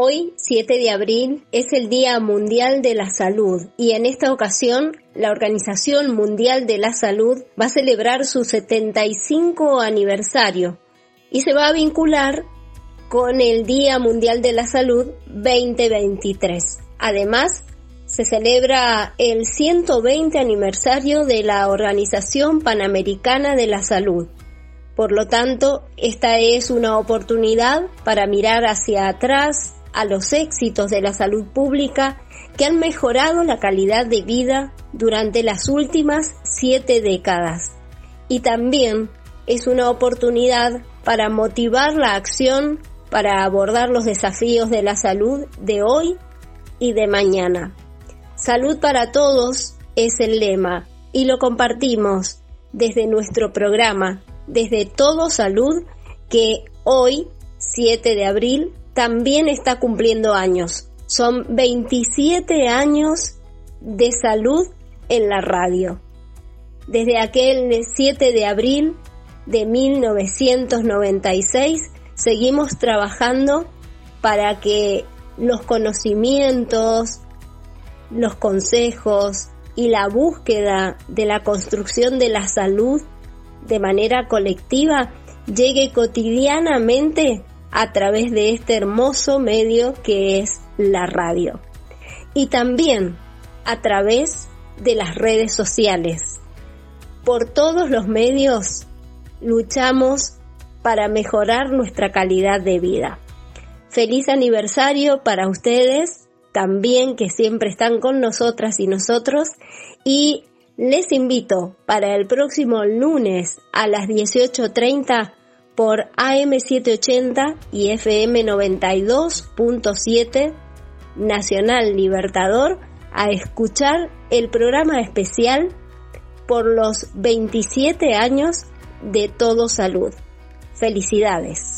Hoy, 7 de abril, es el Día Mundial de la Salud y en esta ocasión la Organización Mundial de la Salud va a celebrar su 75 aniversario y se va a vincular con el Día Mundial de la Salud 2023. Además, se celebra el 120 aniversario de la Organización Panamericana de la Salud. Por lo tanto, esta es una oportunidad para mirar hacia atrás a los éxitos de la salud pública que han mejorado la calidad de vida durante las últimas siete décadas. Y también es una oportunidad para motivar la acción para abordar los desafíos de la salud de hoy y de mañana. Salud para todos es el lema y lo compartimos desde nuestro programa, desde Todo Salud, que hoy, 7 de abril, también está cumpliendo años. Son 27 años de salud en la radio. Desde aquel 7 de abril de 1996 seguimos trabajando para que los conocimientos, los consejos y la búsqueda de la construcción de la salud de manera colectiva llegue cotidianamente a través de este hermoso medio que es la radio. Y también a través de las redes sociales. Por todos los medios luchamos para mejorar nuestra calidad de vida. Feliz aniversario para ustedes, también que siempre están con nosotras y nosotros, y les invito para el próximo lunes a las 18.30 por AM780 y FM 92.7 Nacional Libertador a escuchar el programa especial por los 27 años de Todo Salud. Felicidades.